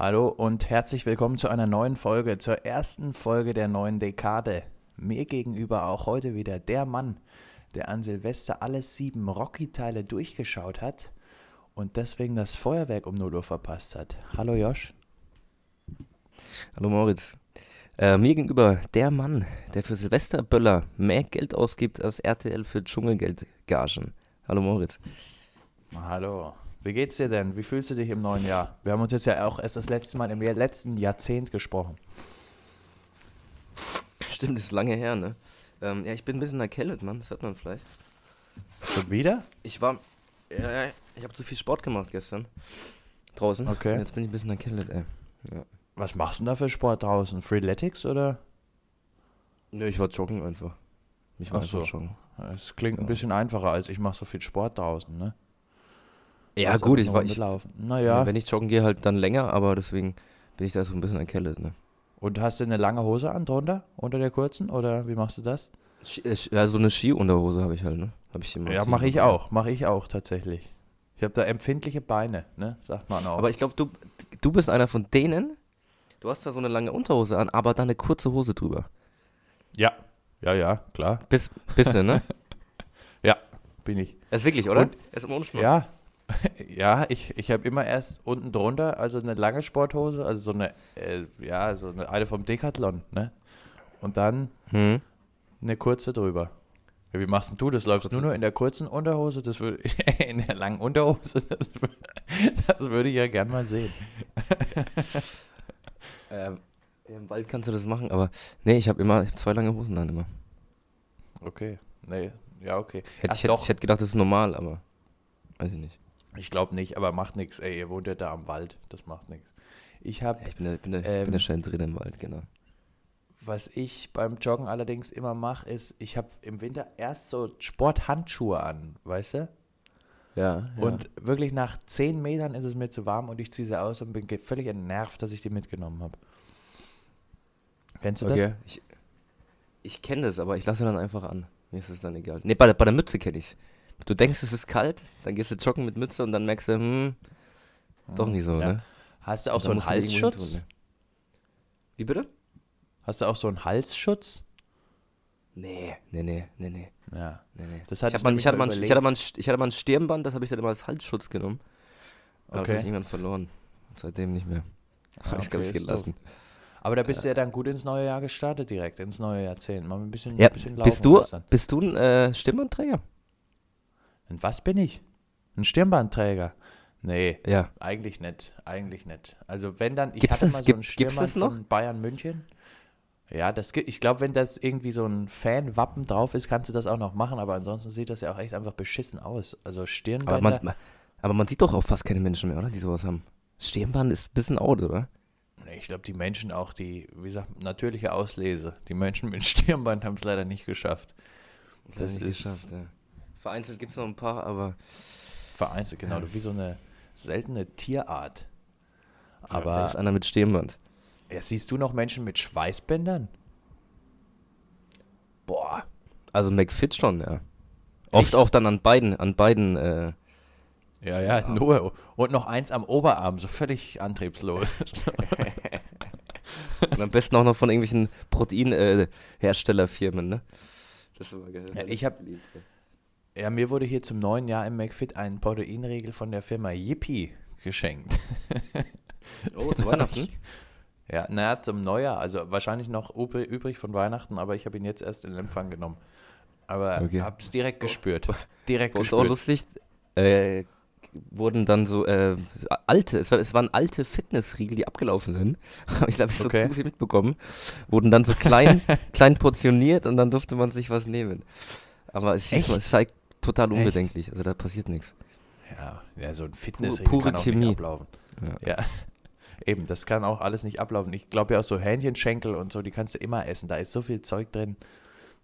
Hallo und herzlich willkommen zu einer neuen Folge, zur ersten Folge der neuen Dekade. Mir gegenüber auch heute wieder der Mann, der an Silvester alle sieben Rocky-Teile durchgeschaut hat und deswegen das Feuerwerk um 0 Uhr verpasst hat. Hallo Josh. Hallo Moritz. Äh, mir gegenüber der Mann, der für Silvesterböller mehr Geld ausgibt als RTL für Dschungelgeldgagen. Hallo Moritz. Hallo. Wie geht's dir denn? Wie fühlst du dich im neuen Jahr? Wir haben uns jetzt ja auch erst das letzte Mal im letzten Jahrzehnt gesprochen. Stimmt, das ist lange her, ne? Ähm, ja, ich bin ein bisschen erkältet, Mann. Das hört man vielleicht. Schon wieder? Ich war. Ja, ja, ich habe zu viel Sport gemacht gestern. Draußen. Okay. Und jetzt bin ich ein bisschen erkältet, ey. Ja. Was machst du denn da für Sport draußen? Freeletics oder? Nö, ich war joggen einfach. Ich war Ach so. joggen. Es klingt ein Ja. bisschen einfacher, als ich mache so viel Sport draußen, ne? Ja, gut, ich war. Ich. Naja. Wenn ich joggen gehe, halt dann länger, aber deswegen bin ich da so ein bisschen erkältet, ne? Und hast du eine lange Hose an drunter? Unter der kurzen? Oder wie machst du das? Ski- äh, Ski- Ja, so eine Skiunterhose habe ich halt, ne? Hab ich immer Ja, mache ich auch. Mache ich auch tatsächlich. Ich habe da empfindliche Beine, ne? Sagt man auch. Aber ich glaube, du, du bist einer von denen. Du hast da so eine lange Unterhose an, aber dann eine kurze Hose drüber. ja. Ja, ja, klar. Bis, bist du, ne? Ja, bin ich. Das ist wirklich, oder? Und- Das ist immer. Ja. Ja, ich, ich habe immer erst unten drunter, also eine lange Sporthose, also so eine, äh, ja, so eine, eine vom Decathlon, ne? Und dann Hm. eine kurze drüber. Wie machst denn du das? Läufst du nur, in der kurzen Unterhose? Das würde in der langen Unterhose, das, das würde ich ja gern mal sehen. Ähm, Im Wald kannst du das machen, aber nee, ich habe immer ich hab zwei lange Hosen dann immer. Okay. Nee, ja, okay. Hätte Ach, ich, hätte, ich hätte gedacht, das ist normal, aber weiß ich nicht. Ich glaube nicht, aber macht nichts. Ey, ihr wohnt ja da am Wald, das macht nichts. Ich habe, Ja, Ich bin ich bin ich Ähm, bin da schnell drin im Wald, genau. was ich beim Joggen allerdings immer mache, ist, ich habe im Winter erst so Sporthandschuhe an, weißt du? Ja, Und wirklich nach 10 Metern ist es mir zu warm und ich ziehe sie aus und bin völlig entnervt, dass ich die mitgenommen habe. Kennst du okay. Ich, ich kenne das, aber ich lasse dann einfach an. Mir ist es dann egal. Nee, bei der, bei der Mütze kenne ich's. Du denkst, es ist kalt, dann gehst du joggen mit Mütze und dann merkst du, hm, das? doch nicht so, Ja. ne? Hast du auch so einen Halsschutz? tun, ne? Wie bitte? Hast du auch so einen Halsschutz? Nee, nee, nee, nee, nee. Ja. nee, nee. Das ich, hatte hab ich mal, nämlich ich, hatte ein- ich, hatte mal ein, ich hatte mal ein Stirnband, das habe ich dann immer als Halsschutz genommen. Aber das Okay. habe ich irgendwann verloren. Seitdem nicht mehr. Ah, Habe ich, glaube okay, ich, ist doof. gelassen. Aber da bist du ja dann gut ins neue Jahr gestartet direkt, ins neue Jahrzehnt. Mal ein bisschen, Ja, ein bisschen laufen bist du, bist du ein äh, Stirnbandträger? Und was bin ich? Ein Stirnbandträger? Nee, Ja. eigentlich nicht. Eigentlich nicht. Also wenn dann, ich Gibt's hatte das- mal so gibt- ein gibt's Stirnband das von Bayern München. Ja, das gibt, ich glaube, wenn das irgendwie so ein Fan-Wappen drauf ist, kannst du das auch noch machen, aber ansonsten sieht das ja auch echt einfach beschissen aus. Also Aber Stirnbänder, man, aber man sieht doch auch fast keine Menschen mehr, oder? Die sowas haben. Stirnband ist ein bisschen out, oder? Nee, ich glaube, die Menschen auch, die, wie gesagt, natürliche Auslese. Die Menschen mit Stirnband haben es leider nicht geschafft. Das nicht ist- geschafft, ja. Vereinzelt gibt es noch ein paar, aber Vereinzelt, genau, Ja. wie so eine seltene Tierart. da Aber ist einer mit Stirnband. ja, siehst du noch Menschen mit Schweißbändern? Boah. Also McFit schon, ja. Oft Echt? auch dann an beiden, an beiden, äh, Ja, ja, nur. Und noch eins am Oberarm, so völlig antriebslos. und am besten auch noch von irgendwelchen Proteinherstellerfirmen, ne? Das war geil. Ja, ich hab- ja, mir wurde hier zum neuen Jahr im McFit ein Proteinriegel von der Firma Yippie geschenkt. Oh, zu Weihnachten? Ja, naja, zum Neujahr. Also wahrscheinlich noch übrig, von Weihnachten, aber ich habe ihn jetzt erst in Empfang genommen. Aber Okay. hab's direkt gespürt. Direkt Bei uns auch gespürt. lustig, äh, wurden dann so äh, alte, es, war, es waren alte Fitnessriegel, die abgelaufen sind. ich glaube, ich so Okay. zu viel mitbekommen. Wurden dann so klein, klein portioniert und dann durfte man sich was nehmen. Aber es, hieß, es sei total Echt? unbedenklich, also da passiert nichts. Ja, ja, so ein Fitnessriegel pure kann auch Chemie. nicht ablaufen. Ja. Eben, das kann auch alles nicht ablaufen. Ich glaube ja auch so Hähnchenschenkel und so, die kannst du immer essen. Da ist so viel Zeug drin,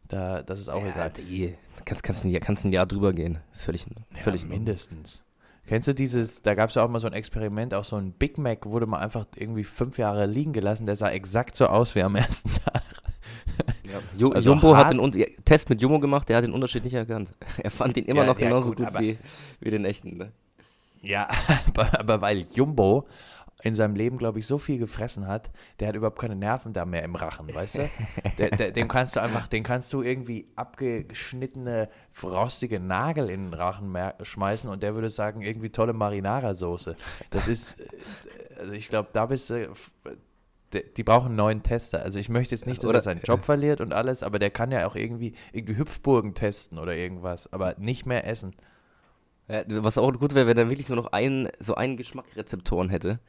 da, das ist auch ja, egal. die, kannst, kannst, ein Jahr, kannst ein Jahr drüber gehen. Ist völlig, völlig ja, mindestens. Kennst du dieses, da gab es ja auch mal so ein Experiment, auch so ein Big Mac wurde mal einfach irgendwie fünf Jahre liegen gelassen, der sah exakt so aus wie am ersten Tag. Ja. Also Jumbo hat den Test mit Jumbo gemacht, der hat den Unterschied nicht erkannt. Er fand ihn immer Ja, noch genauso gut, gut, wie, wie den echten. Ne? Ja, aber, aber weil Jumbo in seinem Leben, glaube ich, so viel gefressen hat, der hat überhaupt keine Nerven da mehr im Rachen, weißt du? Der, der, dem kannst du einfach, den kannst du irgendwie abgeschnittene, frostige Nagel in den Rachen schmeißen und der würde sagen, irgendwie tolle Marinara-Soße. Das ist, äh, also ich glaube, da bist du, die, die brauchen einen neuen Tester. Also ich möchte jetzt nicht, dass Oder- er seinen Job verliert und alles, aber der kann ja auch irgendwie, irgendwie Hüpfburgen testen oder irgendwas, aber nicht mehr essen. Ja, was auch gut wäre, wenn er wirklich nur noch einen, so einen Geschmackrezeptoren hätte.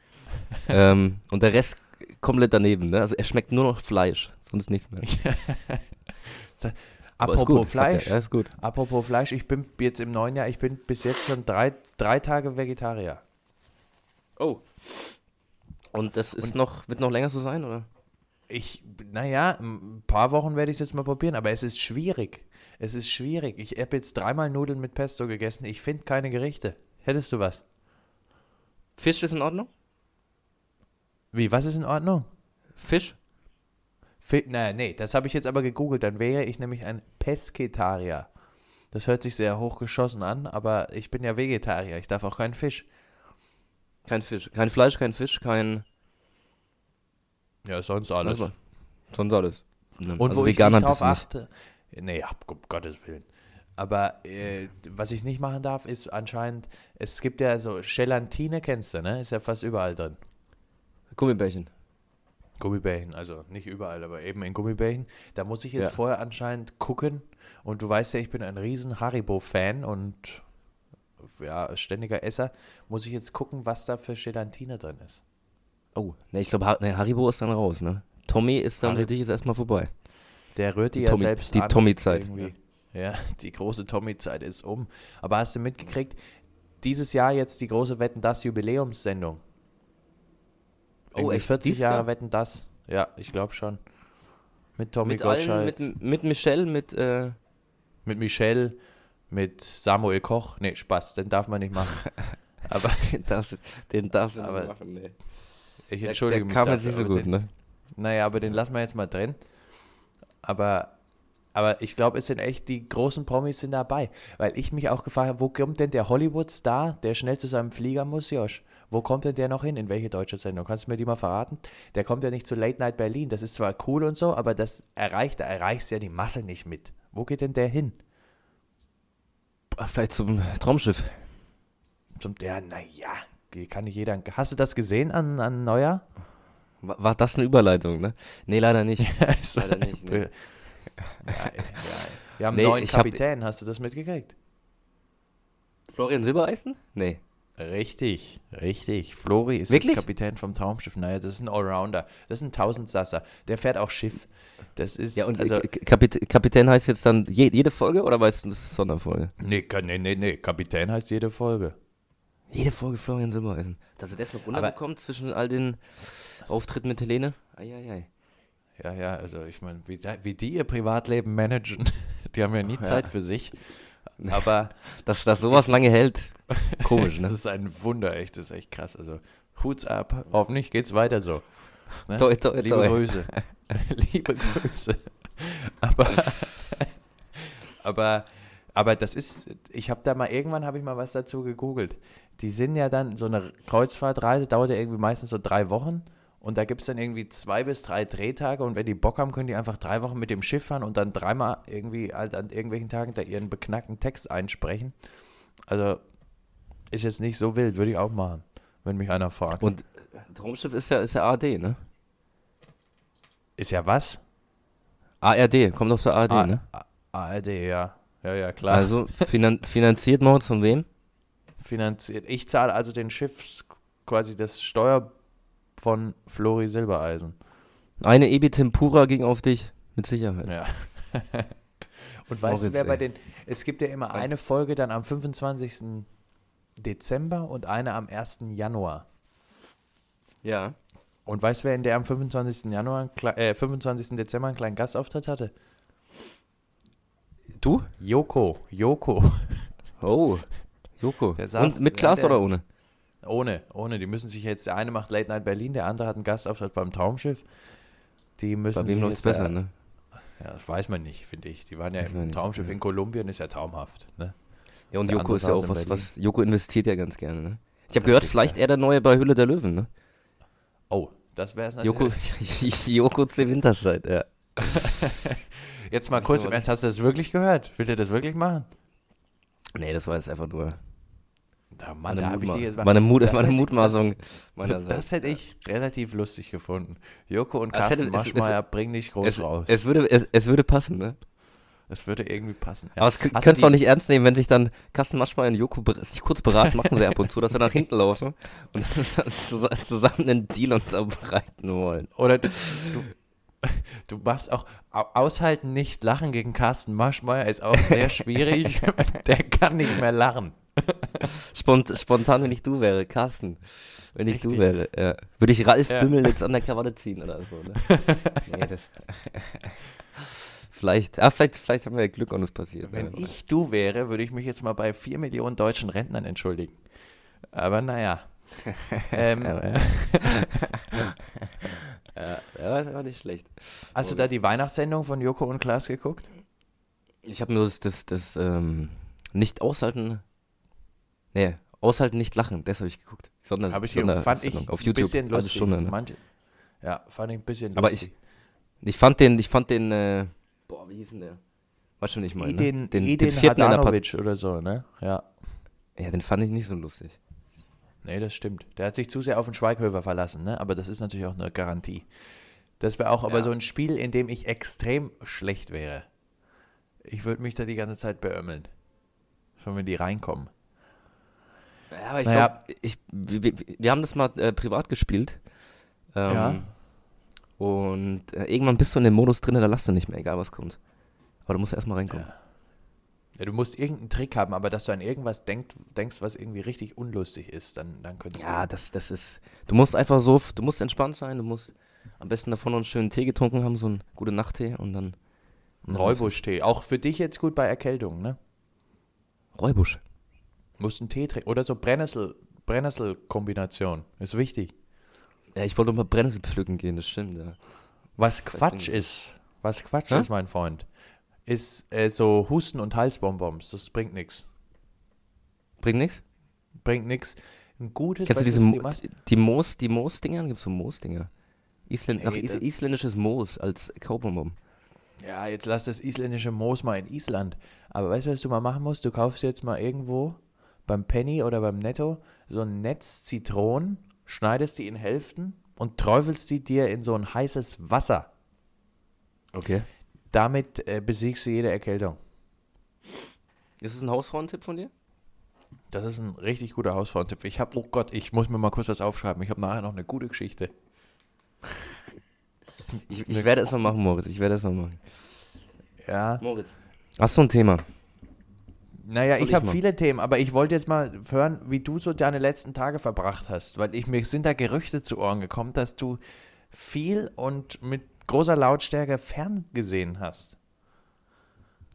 ähm, und der Rest komplett daneben, ne? Also er schmeckt nur noch Fleisch, sonst nichts mehr. Aber ist Apropos gut, Fleisch, Er. Gut. apropos Fleisch, ich bin jetzt im neuen Jahr, ich bin bis jetzt schon drei, drei Tage Vegetarier. Oh. Und das ist noch, wird noch länger so sein, oder? Ich, naja, ein paar Wochen werde ich es jetzt mal probieren, aber es ist schwierig. Es ist schwierig. Ich habe jetzt dreimal Nudeln mit Pesto gegessen. Ich finde keine Gerichte. Hättest du was? Fisch ist in Ordnung? Wie, was ist in Ordnung? Fisch? Fi na, nee, das habe ich jetzt aber gegoogelt. Dann wäre ich nämlich ein Pesketarier. Das hört sich sehr hochgeschossen an, aber ich bin ja Vegetarier. Ich darf auch keinen Fisch. Kein Fisch. Kein Fleisch, kein Fisch, kein. Ja, sonst war? Sonst alles. Ne, Und also wo ich Veganer nicht drauf nicht. achte. Nee, ab, um Gottes Willen. Aber äh, was ich nicht machen darf, ist anscheinend, es gibt ja so Gelatine, kennst du, ne? Ist ja fast überall drin. Gummibärchen. Gummibärchen, also nicht überall, aber eben in Gummibärchen. Da muss ich jetzt Ja. vorher anscheinend gucken. Und du weißt ja, ich bin ein riesen Haribo-Fan und ja, ständiger Esser. Muss ich jetzt gucken, was da für Gelatine drin ist. Oh, ne, ich glaube, Har nee, Haribo ist dann raus, ne? Tommy ist dann Haribo- für dich jetzt erstmal vorbei. Der rührt die, Die ja Tommy- selbst die. Tommy-Zeit. irgendwie. Ja, die große Tommy-Zeit ist um. Aber hast du mitgekriegt, dieses Jahr jetzt die große Wetten das Jubiläumssendung. Oh, Irgendwie echt? 40 Dieses Jahre Jahr? Wetten das. Ja, ich glaube schon. Mit Tommy Mit allen, Gottschalk, mit, mit Michelle, mit, äh, mit Michelle, mit Samuel Koch. Nee, Spaß, den darf man nicht machen. Aber den darfst, den darfst du nicht machen, ne. ich Der, entschuldige der mich kam jetzt dafür, nicht so gut, den, ne? Naja, aber den lassen wir jetzt mal drin. Aber, aber ich glaube, es sind echt die großen Promis sind dabei. Weil ich mich auch gefragt habe, wo kommt denn der Hollywood-Star, der schnell zu seinem Flieger muss, Josh? Wo kommt denn der noch hin? In welche deutsche Sendung? Kannst du mir die mal verraten? Der kommt ja nicht zu Late Night Berlin. Das ist zwar cool und so, aber das erreicht, da erreichst ja die Masse nicht mit. Wo geht denn der hin? Vielleicht zum Traumschiff. Zum, ja, naja, kann nicht jeder. Hast du das gesehen an, an Neujahr? War, war das eine Überleitung, ne? Nee, leider nicht. Leider nicht, ne. Ja, ja. Wir haben Nee, einen neuen ich hab- Kapitän. Hast du das mitgekriegt? Florian Silbereisen? Nee. Richtig, richtig. Flori ist Wirklich? jetzt Kapitän vom Traumschiff. Naja, das ist ein Allrounder. Das ist ein Tausendsasser. Der fährt auch Schiff. Das ist, Ja, und also, äh, K- Kapit Kapitän heißt jetzt dann je, jede Folge oder weißt du, das ist Sonderfolge? nee, nee, nee, nee, Kapitän heißt jede Folge. Jede Folge Florian Silbereisen. Dass er das noch runterbekommt zwischen all den Auftritten mit Helene? Eieiei. Ja, ja, also ich meine, wie, wie die ihr Privatleben managen, die haben ja nie Ja. Zeit für sich. Aber Dass das sowas lange hält, komisch, das ne? ist ein Wunder, echt, das ist echt krass. Also Huts ab, hoffentlich geht's weiter so. Ne? Toi, toi, Liebe toi. Grüße. Liebe Grüße. Aber, aber, aber das ist, ich habe da mal, irgendwann habe ich mal was dazu gegoogelt. Die sind ja dann, so eine Kreuzfahrtreise dauert ja irgendwie meistens so drei Wochen und da gibt es dann irgendwie zwei bis drei Drehtage und wenn die Bock haben, können die einfach drei Wochen mit dem Schiff fahren und dann dreimal irgendwie halt an irgendwelchen Tagen da ihren beknackten Text einsprechen. Also ist jetzt nicht so wild, würde ich auch machen, wenn mich einer fragt. Und äh, Traumschiff ist ja, ist ja ARD, ne? ist ja was? ARD, kommt aus der ARD, A- ne? A- ARD, ja. Ja, ja, klar. Also finan finanziert Moritz von wem? finanziert. Ich zahle also den Schiff quasi das Steuer von Flori Silbereisen. Eine Ebi Tempura ging auf dich, mit Sicherheit. Ja. Und weißt du, Moritz, wer bei den. Es gibt ja immer eine Folge dann am 25. Dezember und eine am 1. Januar. Ja. Und weißt du, wer in der am 25. Januar, äh, 25. Dezember einen kleinen Gastauftritt hatte? Du? Joko. Joko. Oh. Joko. Saß- Und mit ja, der- oder ohne? Ohne, ohne. Die müssen sich jetzt, der eine macht Late Night Berlin, der andere hat einen Gastauftritt beim Traumschiff. Die müssen Bei wem läuft's jetzt besser, da- ne? Ja, das weiß man nicht, finde ich. Die waren ja Weiß im nicht, Traumschiff ja. in Kolumbien, ist ja traumhaft. Ne? Ja, und Der Joko ist ja auch was, Berlin. was, Joko investiert ja ganz gerne, ne? Ich habe gehört, vielleicht ja. er der neue bei Hülle der Löwen, ne? Das wäre es Joko, natürlich. Joko C. Winterscheid, ja. Jetzt mal kurz im Ernst, hast du das wirklich gehört? Will der das wirklich machen? Nee, das war jetzt einfach nur Da, Mann, meine, da hab ich dir jetzt mal, meine, Mut meine Mutmaßung Das, das hätte ich relativ lustig gefunden. Joko und Carsten hätte- es- es- Maschmeyer bringen dich groß es, raus. es, würde, es, es würde passen, ne? das würde irgendwie passen. Ja. Aber es könntest du auch nicht ernst nehmen, wenn sich dann Carsten Maschmeyer und Joko sich kurz beraten, machen sie ab und zu, dass sie nach hinten laufen und zusammen einen Deal unterbreiten wollen. Oder du, du, machst auch au- aushalten, nicht lachen gegen Carsten Maschmeyer ist auch sehr schwierig. Der kann nicht mehr lachen. Spont, spontan, wenn ich du wäre, Carsten. Wenn ich du Richtig. wäre, ja. Würde ich Ralf Ja. Dümmel jetzt an der Krawatte ziehen oder so, ne? nee, das. vielleicht, ah, vielleicht, vielleicht haben wir ja Glück und es passiert. Wenn ich du wäre, würde ich mich jetzt mal bei vier Millionen deutschen Rentnern entschuldigen. Aber naja. ähm, Ja, ja. ja, das war nicht schlecht. hast du da die Weihnachtssendung von Joko und Klaas geguckt? Ich habe nur das, das, das ähm, nicht aushalten. Nee, aushalten, nicht lachen. Das habe ich geguckt. Sonder, Hab ich, Sonder- fand ich auf ein YouTube. bisschen halbe lustig. Stunde, ne? Manche, ja, fand ich ein bisschen Aber lustig. ich, ich fand den, ich fand den, äh, boah, wie hieß denn der? Weißt schon, ich meine, ne? Edin, den, Edin den vierten. Hadanovic oder so, ne? Ja. Ja, den fand ich nicht so lustig. Nee, das stimmt. Der hat sich zu sehr auf den Schweighöfer verlassen, ne? Aber das ist natürlich auch eine Garantie. Das wäre auch aber Ja. so ein Spiel, in dem ich extrem schlecht wäre. Ich würde mich da die ganze Zeit beömmeln. Schon wenn die reinkommen. Ja, aber ich Naja. glaube, ich, wir, wir, haben das mal äh, privat gespielt. Ähm, Ja. Und äh, irgendwann bist du in dem Modus drin, da lasst du nicht mehr, egal was kommt. Aber du musst erstmal reinkommen. Ja, du musst irgendeinen Trick haben, aber dass du an irgendwas denk, denkst, was irgendwie richtig unlustig ist, dann, dann könntest Ja, das, das ist. Du musst einfach so, du musst entspannt sein, du musst am besten davon noch einen schönen Tee getrunken haben, so einen guten Nachttee und dann. Räubusch-Tee. Auch für dich jetzt gut bei Erkältung, ne? Räubusch. Musst einen Tee trinken. Oder so Brennnessel, Brennnessel-Kombination. Ist wichtig. Ja, ich wollte mal Brennnessel pflücken gehen, das stimmt, ja. Was Quatsch es. ist, was Quatsch Hä? ist, mein Freund, ist äh, so Husten- und Halsbonbons. Das bringt nichts. Bringt nichts? Bringt nichts. Ein gutes, Kennst du diese Mo die die Moos, die Moos-Dinger? Gibt's so Moos-Dinger? Isländ is isländisches Moos als Kaubonbon. Ja, jetzt lass das isländische Moos mal in Island. Aber weißt du, was du mal machen musst? Du kaufst jetzt mal irgendwo beim Penny oder beim Netto so ein Netz Zitronen, schneidest die in Hälften und träufelst die dir in so ein heißes Wasser. Okay. Damit äh, besiegst du jede Erkältung. Ist es ein Hausfrauentipp von dir? Das ist ein richtig guter Hausfrauentipp. Ich habe, oh Gott, ich muss mir mal kurz was aufschreiben. Ich habe nachher noch eine gute Geschichte. Ich, ich werde es mal machen, Moritz. Ich werde es mal machen. Ja. Moritz. Hast du ein Thema? Naja, Soll ich ich habe viele Themen, aber ich wollte jetzt mal hören, wie du so deine letzten Tage verbracht hast, weil ich mir sind da Gerüchte zu Ohren gekommen, dass du viel und mit großer Lautstärke ferngesehen hast.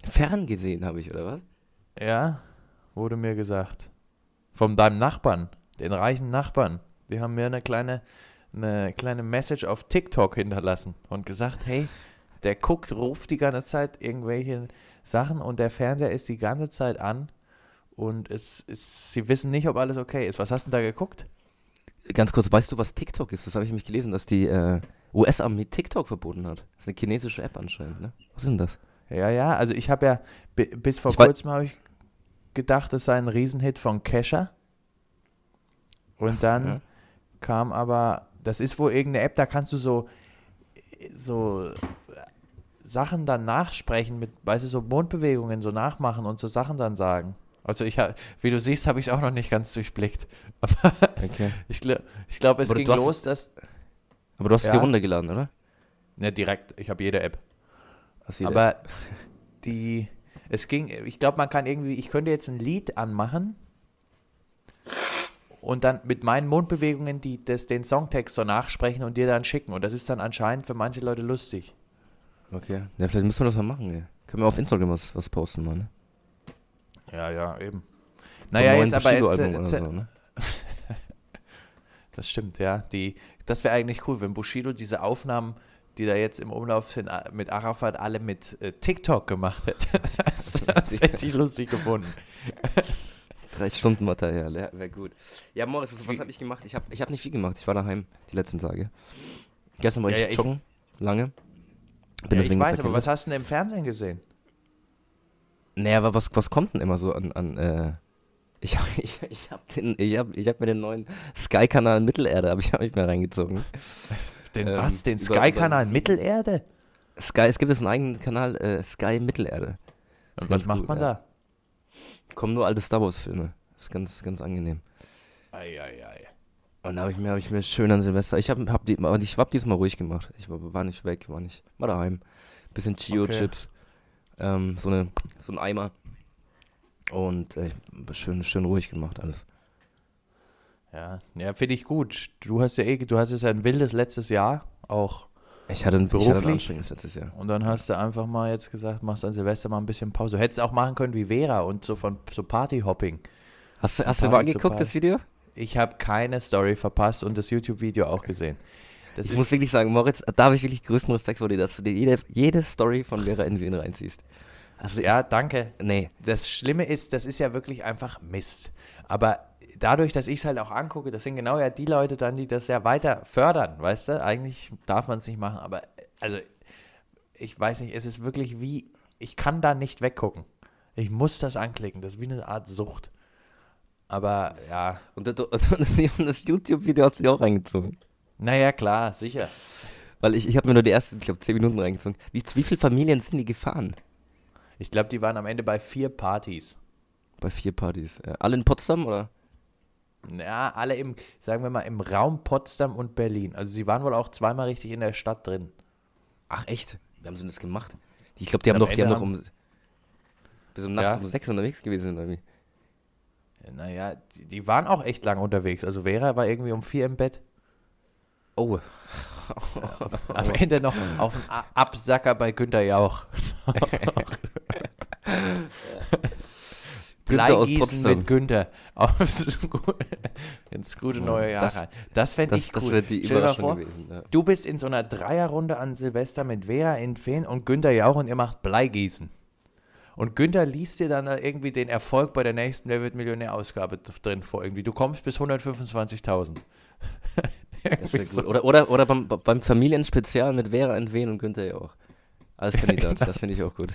Ferngesehen habe ich, oder was? Ja, wurde mir gesagt. Von deinem Nachbarn, den reichen Nachbarn. Die haben mir eine kleine, eine kleine Message auf TikTok hinterlassen und gesagt, hey, der guckt, ruft die ganze Zeit irgendwelche Sachen und der Fernseher ist die ganze Zeit an und es ist, sie wissen nicht, ob alles okay ist. Was hast du da geguckt? Ganz kurz, weißt du, was TikTok ist? Das habe ich nämlich gelesen, dass die äh, US-Armee TikTok verboten hat. Das ist eine chinesische App anscheinend, ne? Was ist denn das? Ja, ja, also ich habe ja, bi- bis vor Ich kurzem habe ich gedacht, es sei ein Riesenhit von Kesha. Und dann Ja. kam aber, das ist wohl irgendeine App, da kannst du so, so Sachen dann nachsprechen mit, weißt du, so Mundbewegungen so nachmachen und so Sachen dann sagen. Also ich habe, wie du siehst, habe ich es auch noch nicht ganz durchblickt. Aber Okay. ich, gl- ich glaube, es Aber ging hast- los, dass, Aber du hast es Ja. dir runtergeladen, oder? ne, direkt, ich habe jede App. Die Aber die, es ging, ich glaube, man kann irgendwie, ich könnte jetzt ein Lied anmachen und dann mit meinen Mundbewegungen die, das, den Songtext so nachsprechen und dir dann schicken. Und das ist dann anscheinend für manche Leute lustig. Okay. Ja, vielleicht müssen wir das mal machen, ey. Können wir auf Instagram was, was posten, mal, ne? Ja, ja, eben. Naja, jetzt aber, jetzt, oder jetzt, so, ne? das stimmt, ja. Die, das wäre eigentlich cool, wenn Bushido diese Aufnahmen, die da jetzt im Umlauf sind, mit Arafat alle mit äh, TikTok gemacht hätte. das, das hätte ich lustig gefunden. Drei Stunden Material, ja, wäre gut. Ja, Moritz, was, was habe ich gemacht? Ich habe ich hab nicht viel gemacht. Ich war daheim die letzten Tage. Gestern war Ja, ich ja, ich- joggen, lange. Ja, Bin ich weiß, aber was hast du denn im Fernsehen gesehen? Naja, aber was, was kommt denn immer so an, an äh, ich, hab- ich, ich habe ich hab, ich hab mir den neuen Sky-Kanal Mittelerde, habe ich, hab ich mir reingezogen. Den Ähm, was? Den Sky-Kanal Mittelerde? Sky, es gibt jetzt einen eigenen Kanal, äh, Sky Mittelerde. Und was macht gut, man ja. da? Kommen nur alte Star Wars-Filme. Ist ganz, ganz angenehm. Eieiei. Und da habe ich mir, hab ich mir schön an Silvester. Ich habe hab die, aber ich hab diesmal ruhig gemacht. Ich war, war nicht weg, war nicht. War daheim. Bisschen Chio-Chips. Ähm, so, eine, so ein Eimer. Und äh, schön, schön ruhig gemacht alles. Ja, ja finde ich gut. Du hast ja eh, du hast jetzt ein wildes letztes Jahr auch. Ich hatte ein, ich hatte ein Beruflich? letztes Jahr. Und dann hast du einfach mal jetzt gesagt, machst an Silvester mal ein bisschen Pause. Du hättest auch machen können wie Vera und so von so Partyhopping. Hast, du- hast du Party mal zu angeguckt, das Video? Ich habe keine Story verpasst und das YouTube-Video auch gesehen. Das Ich muss wirklich sagen, Moritz, da habe ich wirklich größten Respekt vor dir, dass du dir jede, jede Story von Vera Envin reinziehst. Also ja, ich, danke. nee. Das Schlimme ist, das ist ja wirklich einfach Mist. Aber dadurch, dass ich es halt auch angucke, das sind genau ja die Leute dann, die das ja weiter fördern, weißt du? Eigentlich darf man es nicht machen, aber also ich weiß nicht, es ist wirklich wie, ich kann da nicht weggucken. Ich muss das anklicken, das ist wie eine Art Sucht. Aber ja, Und, das- und und das YouTube-Video hast du dir auch reingezogen. naja, klar, sicher. Weil ich, ich habe mir nur die ersten, ich glaube, 10 Minuten reingezogen. Wie, wie viele Familien sind die gefahren? Ich glaube, die waren am Ende bei vier Partys. Bei vier Partys. Ja. Alle in Potsdam oder? Ja, alle im, sagen wir mal, im Raum Potsdam und Berlin. Also sie waren wohl auch zweimal richtig in der Stadt drin. Ach echt? Wie haben sie das gemacht? Ich glaube, die haben doch, die haben doch um bis um nachts Ja. um sechs unterwegs gewesen oder wie? Naja, die, die waren auch echt lang unterwegs. Also Vera war irgendwie um vier im Bett. Oh. Am Ende noch auf dem Absacker bei Günter Jauch. Bleigießen mit Günther. Ins gute neue Jahr Das-. Das fände Das, ich das cool. wäre die Stell dir mal vor, gewesen. Ja. du bist in so einer Dreierrunde an Silvester mit Vera in Feen und Günther Jauch und ihr macht Bleigießen. Und Günther liest dir dann da irgendwie den Erfolg bei der nächsten Wer wird Millionär-Ausgabe drin vor. Irgendwie. Du kommst bis 125.000. Das wäre gut. Oder, oder, oder beim, beim Familienspezial mit Vera Entwen und Günther Jauch. Als Kandidat, das finde ich auch gut.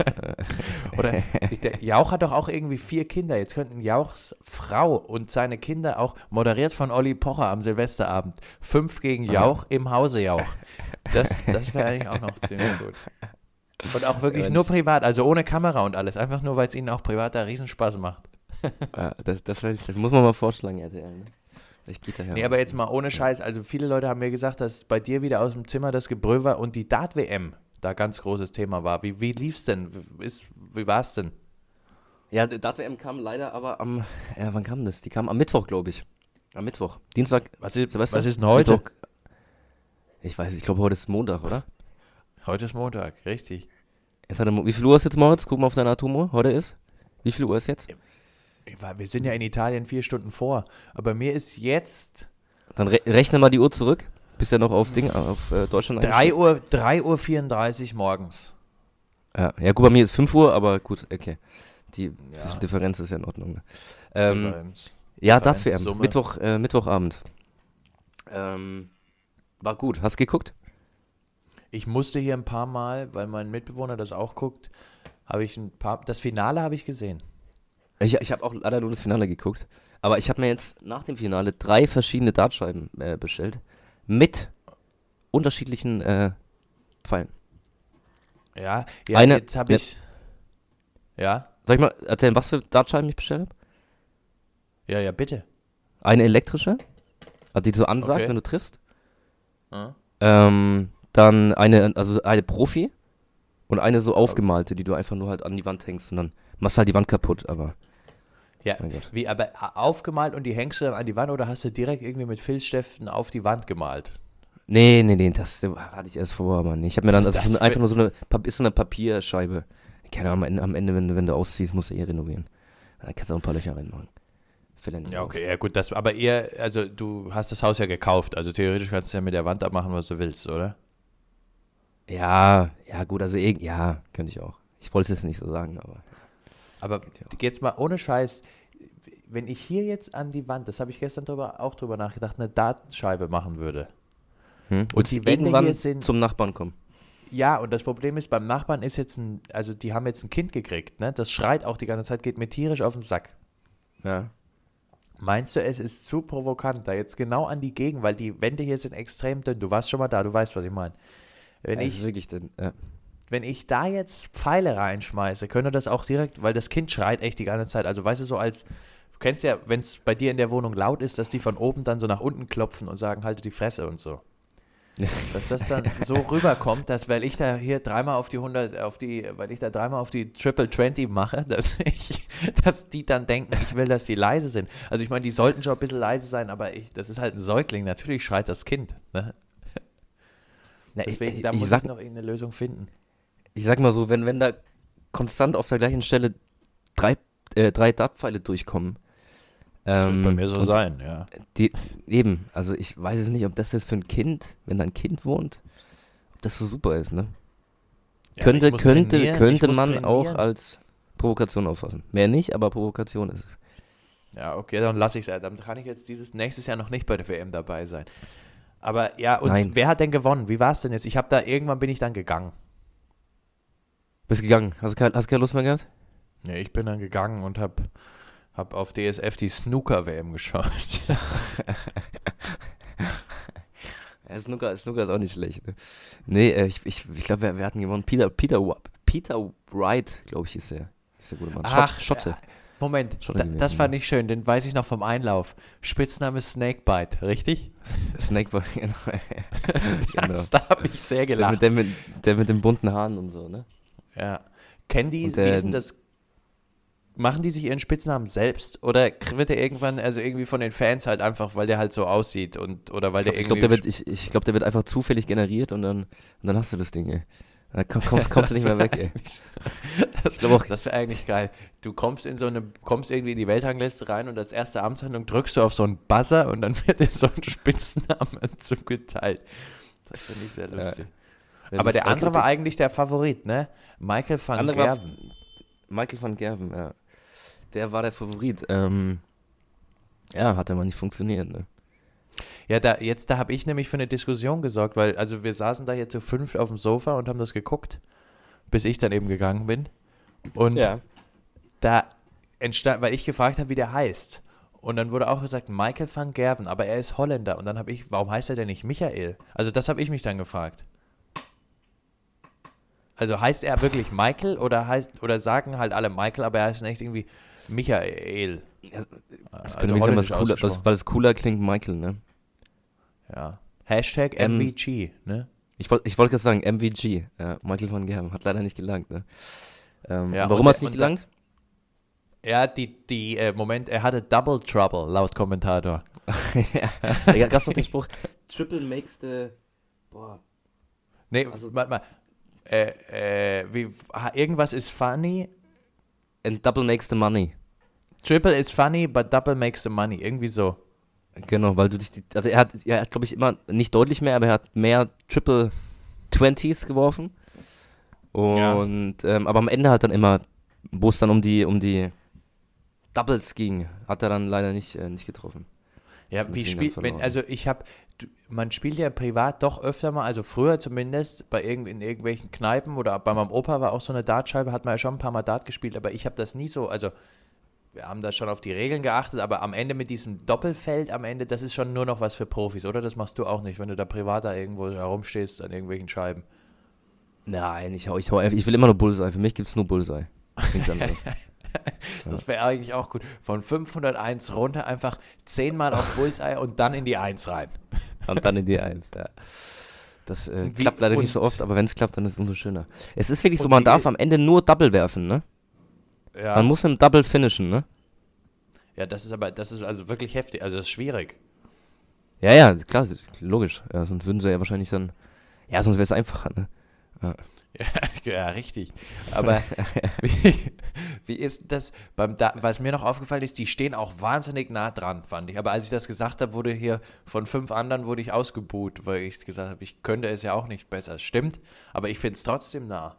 Oder der Jauch hat doch auch irgendwie vier Kinder. Jetzt könnten Jauchs Frau und seine Kinder auch, moderiert von Olli Pocher am Silvesterabend, fünf gegen Jauch im Hause Jauch. Das, das wäre eigentlich auch noch ziemlich gut. Und auch wirklich Ja, nur privat, also ohne Kamera und alles. Einfach nur, weil es ihnen auch privat da Riesenspaß macht. ja, das, das, weiß ich, das muss man mal vorschlagen, RTL. Ne? Vielleicht geht daher. Nee, aber jetzt mal ohne Scheiß. Also viele Leute haben mir gesagt, dass bei dir wieder aus dem Zimmer das Gebrüll war und die Dart-WM da ganz großes Thema war. Wie, wie lief's denn? Wie, ist, wie war's denn? Ja, die DAT-WM kam leider aber am, ja, wann kam das? Die kam am Mittwoch, glaube ich. Am Mittwoch. Dienstag, Was ist, Silvester? was ist denn heute? Mittwoch. Ich weiß, ich glaube, heute ist Montag, oder? Heute ist Montag, richtig. Wie viel Uhr ist jetzt, Moritz? Guck mal auf deine Atomuhr. Heute ist? Wie viel Uhr ist jetzt? Wir sind ja in Italien vier Stunden vor. Aber mir ist jetzt Dann re rechne mal die Uhr zurück. Bist ja noch auf Ding, auf äh, Deutschland 3 Uhr, 3 Uhr 34 morgens. Ja, ja, gut, bei mir ist 5 Uhr, aber gut, okay. Die Ja. Differenz ist ja in Ordnung. Ne? Ähm, Differenz. ja, Differenz, das WM. Mittwoch, äh, Mittwochabend. Ähm, war gut. Hast du geguckt? Ich musste hier ein paar Mal, weil mein Mitbewohner das auch guckt, habe ich ein paar. Das Finale habe ich gesehen. Ich, ich habe auch leider nur das Finale geguckt. Aber ich habe mir jetzt nach dem Finale drei verschiedene Dartscheiben äh, bestellt. Mit unterschiedlichen äh, Pfeilen. Ja, ja Eine- jetzt habe ich. Ja, Soll ich mal erzählen, was für Dartscheiben ich bestellt habe? ja, ja, bitte. Eine elektrische, also die so ansagt, Okay. wenn du triffst. Ja. Ähm, dann eine, also eine Profi und eine so aufgemalte, die du einfach nur halt an die Wand hängst und dann machst du halt die Wand kaputt, aber Ja, wie, aber aufgemalt und die hängst du dann an die Wand oder hast du direkt irgendwie mit Filzstiften auf die Wand gemalt? Nee, nee, nee, das hatte ich erst vor, aber nee. Ich habe mir dann, also so eine, einfach nur so eine, ist so eine Papierscheibe. Keine Ahnung, am Ende, wenn, du- wenn du ausziehst, musst du eh renovieren. Da kannst du auch ein paar Löcher reinmachen. Ja okay, ja gut, das, aber ihr, also du hast das Haus ja gekauft, also theoretisch kannst du ja mit der Wand abmachen, was du willst, oder? Ja, ja, gut, also ja, könnte ich auch. Ich wollte es jetzt nicht so sagen, aber. Aber jetzt mal ohne Scheiß, wenn ich hier jetzt an die Wand, das habe ich gestern drüber, auch drüber nachgedacht, eine Dartscheibe machen würde. Hm? Und Und die Wände hier sind- zum Nachbarn kommen. Ja, und das Problem ist, beim Nachbarn ist jetzt ein, also die haben jetzt ein Kind gekriegt, ne? Das schreit auch die ganze Zeit, geht mir tierisch auf den Sack. Ja. Meinst du, es ist zu provokant, da jetzt genau an die Gegend, weil die Wände hier sind extrem dünn. Du warst schon mal da, du weißt, was ich meine. Wenn, es ich, wirklich denn, ja. wenn ich da jetzt Pfeile reinschmeiße, könnte das auch direkt, weil das Kind schreit echt die ganze Zeit. Also weißt du, so als, du kennst ja, wenn es bei dir in der Wohnung laut ist, dass die von oben dann so nach unten klopfen und sagen, halte die Fresse und so. Dass das dann so rüberkommt, dass weil ich da hier dreimal auf die 100, auf die, weil ich da dreimal auf die Triple 20 mache, dass ich, dass die dann denken, ich will, dass die leise sind. Also ich meine, die sollten schon ein bisschen leise sein, aber ich, das ist halt ein Säugling, natürlich schreit das Kind. Ne? Na, ich- Deswegen, ich, da ich, muss sag, ich noch irgendeine Lösung finden. ich sag mal so, wenn, wenn da konstant auf der gleichen Stelle drei, äh, drei Dartpfeile durchkommen. ähm, und sein, ja. Die, eben, also ich weiß es nicht, ob das jetzt für ein Kind, wenn da ein Kind wohnt, ob das so super ist, ne? Ja, könnte ich könnte, ich könnte man auch trainieren. als Provokation auffassen. Mehr nicht, aber Provokation ist es. Ja, okay, dann lasse ich es. Dann kann ich jetzt dieses nächstes Jahr noch nicht bei der WM dabei sein. Aber ja, und Nein. wer hat denn gewonnen? Wie war es denn jetzt? Ich habe da, irgendwann bin ich dann gegangen. Bist gegangen? Hast du, kein, hast du keine Lust mehr gehabt? Nee, ich bin dann gegangen und habe hab auf DSF die Snooker-WM geschaut. Ja, Snooker, Snooker ist auch nicht schlecht. Ne? Nee, äh, ich, ich, ich glaube, wir, wir hatten gewonnen. Peter, Peter, Peter Wright, glaube ich, ist der, ist der gute Mann. Ach, Schotte. ja. Moment, da, das fand ich schön, den weiß ich noch vom Einlauf. Spitzname Snakebite, richtig? Snakeball, genau. genau. Das, da habe ich sehr Der gelacht. mit, der, mit, der mit den bunten Haaren und so, ne? Ja. Kennen die, Und wie der- ist denn das? Machen die sich ihren Spitznamen selbst oder wird der irgendwann, also irgendwie von den Fans halt einfach, weil der halt so aussieht und oder weil Ich der glaube, irgendwie. glaub, der, wird- ich, ich glaub, der wird einfach zufällig generiert und dann, und dann hast du das Ding, ey. Da komm, kommst, kommst du nicht mehr weg, ey. Ich glaube auch, das wäre eigentlich geil. Du kommst in so eine, kommst irgendwie in die Weltrangliste rein und als erste Amtshandlung drückst du auf so einen Buzzer und dann wird dir so ein Spitzname zugeteilt. Das finde ich sehr lustig. Aber der andere war eigentlich der Favorit, ne? Michael van Andere Gerven. Michael van Gerven, ja. Der war der Favorit. Ähm, ja, hat aber nicht funktioniert, ne? Ja, da, jetzt, da habe ich nämlich für eine Diskussion gesorgt, weil, also wir saßen da jetzt zu fünf auf dem Sofa und haben das geguckt, bis ich dann eben gegangen bin. Und da entstand, weil ich gefragt habe, wie der heißt. Und dann wurde auch gesagt, Michael van Gerven, aber er ist Holländer. Und dann habe ich, warum heißt er denn nicht Michael? Also das habe ich mich dann gefragt. Also heißt er wirklich Michael oder heißt oder sagen halt alle Michael, aber er heißt echt irgendwie Michael. Das Also könnte also was cooler, was, weil es cooler klingt, Michael, ne? Ja. Hashtag Ähm, MVG, ne? Ich wollte ich wollt gerade sagen, MVG, ja, Michael van Gerven, hat leider nicht gelangt, ne? Ähm, Ja, warum hat es nicht gelangt? Ja, die, die, äh, Moment, er hatte Double Trouble, laut Kommentator. ja, da gab es doch den Spruch, Triple makes the, boah, Nee, Also- warte mal. Äh, äh, wie, irgendwas ist funny. and double makes the money. Triple is funny, but double makes the money. Irgendwie so. Genau, weil du dich, also er hat, er hat glaube ich immer, nicht deutlich mehr, aber er hat mehr Triple Twenties geworfen. Und, ähm, aber am Ende hat dann immer, wo es dann um die, um die Doubles ging, hat er dann leider nicht, äh, nicht getroffen. Ja, wie spielt, wenn, also ich habe, man spielt ja privat doch öfter mal, also früher zumindest, bei irgend, in irgendwelchen Kneipen oder bei meinem Opa war auch so eine Dartscheibe, hat man ja schon ein paar Mal Dart gespielt, aber ich habe das nie so, also wir haben da schon auf die Regeln geachtet, aber am Ende mit diesem Doppelfeld, am Ende, das ist schon nur noch was für Profis, oder? Das machst du auch nicht, wenn du da privat da irgendwo herumstehst an irgendwelchen Scheiben. Nein, ich, hau, ich, hau, ich will immer nur Bullseye. Für mich gibt es nur Bullseye. Nichts anderes. Das wäre eigentlich auch gut. Von 501 runter einfach zehnmal auf Bullseye und dann in die 1 rein. Und dann in die Eins, ja. Das äh, klappt leider nicht so oft, aber wenn es klappt, dann ist es umso schöner. Es ist wirklich so, man darf am Ende nur Double werfen, ne? Ja, Man muss mit dem Double finishen, ne? ja, das ist aber, das ist also wirklich heftig. Also das ist schwierig. Ja, ja, klar, logisch. Ja, sonst würden sie ja wahrscheinlich dann. Ja, sonst wäre es einfacher, ne? Ja, ja richtig. Aber wie, wie ist das beim da was mir noch aufgefallen ist, die stehen auch wahnsinnig nah dran, fand ich. Aber als ich das gesagt habe, wurde hier von fünf anderen wurde ich ausgebuht, weil ich gesagt habe, ich könnte es ja auch nicht besser. Stimmt, aber ich finde es trotzdem nah.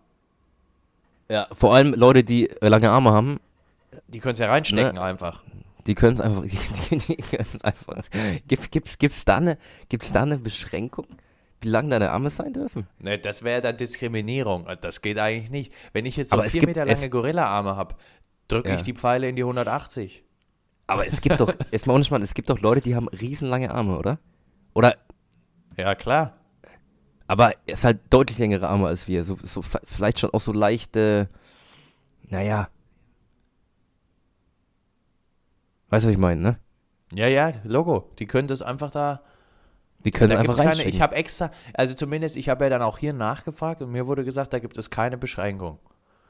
Ja. Vor allem Leute, die äh, lange Arme haben, Die können es ja reinstecken Ne. einfach. Die können es einfach, die, die einfach. Gibt, gibt's, gibt's, da eine, gibt's da eine Beschränkung, wie lang deine Arme sein dürfen? Ne, das wäre dann Diskriminierung. Das geht eigentlich nicht. Wenn ich jetzt so vier gibt- Meter lange Gorilla-Arme habe, drücke Ja. ich die Pfeile in die 180. Aber es gibt doch, jetzt mal ohne Schmarrn, es gibt doch Leute, die haben riesenlange Arme, oder? Oder, Ja, klar. aber es ist halt deutlich längere Arme als wir. So, so vielleicht schon auch so leichte, naja. Weißt du, was ich meine, ne? Ja, ja, Logo. Die können das einfach da. Die können da einfach keine, ich habe extra, also zumindest, ich habe ja dann auch hier nachgefragt und mir wurde gesagt, da gibt es keine Beschränkung.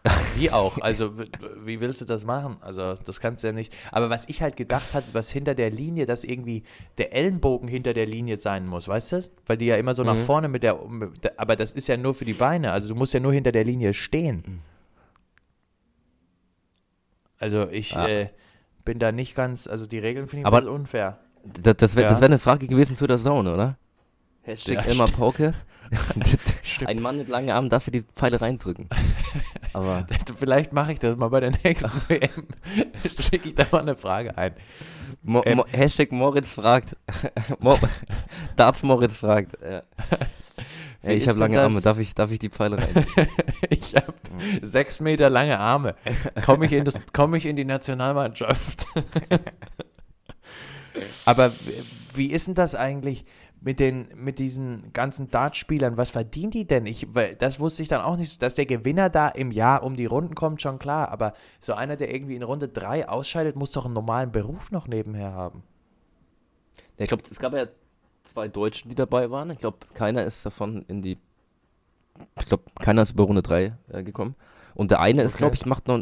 Wie auch, also wie willst du das machen? Also das kannst du ja nicht. Aber was ich halt gedacht hatte, was hinter der Linie, dass irgendwie der Ellenbogen hinter der Linie sein muss, weißt du? Weil die ja immer so nach Mhm. vorne mit der, mit der, aber das ist ja nur für die Beine, also du musst ja nur hinter der Linie stehen. Also ich Ah. äh, bin da nicht ganz, also die Regeln finde ich Aber- unfair. Das, das wäre Ja. wär eine Frage gewesen für das Zone, oder? Hashtag Ja, Elmar. Pauke. Ein Mann mit langen Armen darf dir die Pfeile reindrücken. Aber Vielleicht mache ich das mal bei der nächsten WM. Schicke ich da mal eine Frage ein. Mo Ähm. Mo Hashtag Moritz fragt. Mo Darts Moritz fragt. Ja. Ja, ich habe lange Arme, das? darf ich, darf ich die Pfeile rein? Ich habe sechs Meter lange Arme. Komme ich, in das- komm ich in die Nationalmannschaft? Aber wie ist denn das eigentlich mit, den, mit diesen ganzen Dartspielern? Was verdienen die denn? Ich, weil das wusste ich dann auch nicht. Dass der Gewinner da im Jahr um die Runden kommt, schon klar. Aber so einer, der irgendwie in Runde drei ausscheidet, muss doch einen normalen Beruf noch nebenher haben. Ja, ich glaube, es gab ja zwei Deutschen, die dabei waren. Ich glaube, keiner ist davon in die. Ich glaube, keiner ist über Runde 3 äh, gekommen. Und der eine ist, Okay. glaube ich, macht noch.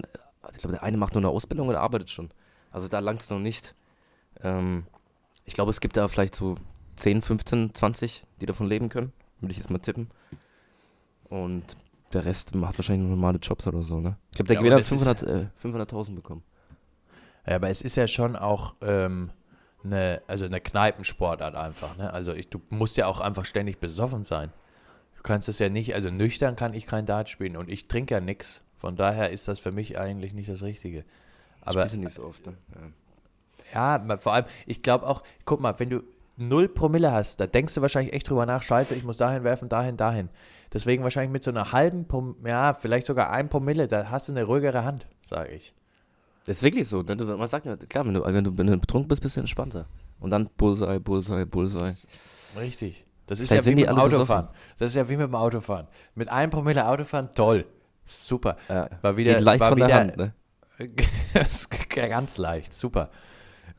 Ich glaube, der eine macht nur eine Ausbildung oder arbeitet schon. Also da langt es noch nicht. Ähm, ich glaube, es gibt da vielleicht so 10, 15, 20, die davon leben können. Würde ich jetzt mal tippen. Und der Rest macht wahrscheinlich normale Jobs oder so, ne? Ich glaube, der Ja, Gewinner hat das ist- 500 äh, 500.000 bekommen. Ja, aber es ist ja schon auch ähm, eine, also eine Kneipensportart einfach. Ne? Also ich, du musst ja auch einfach ständig besoffen sein. Du kannst es ja nicht, also nüchtern kann ich kein Dart spielen und ich trinke ja nichts. Von daher ist das für mich eigentlich nicht das Richtige. Aber du nicht so oft, ne? Ja. Ja, vor allem, ich glaube auch, guck mal, wenn du null Promille hast, da denkst du wahrscheinlich echt drüber nach, scheiße, ich muss dahin werfen, dahin, dahin. Deswegen wahrscheinlich mit so einer halben Promille, ja, vielleicht sogar ein Promille, da hast du eine ruhigere Hand, sage ich. Das ist wirklich so. Ne? Man sagt ja, klar, wenn du, wenn du, wenn du betrunken bist, bist du entspannter. Und dann Bullseye, Bullseye, Bullseye. Richtig. Das ist Vielleicht ja wie mit dem Autofahren. Das ist ja wie mit dem Autofahren. Mit einem Promille Autofahren, toll. Super. Ja. War wieder, Geht leicht war von wieder, der Hand, ne? ganz leicht, super.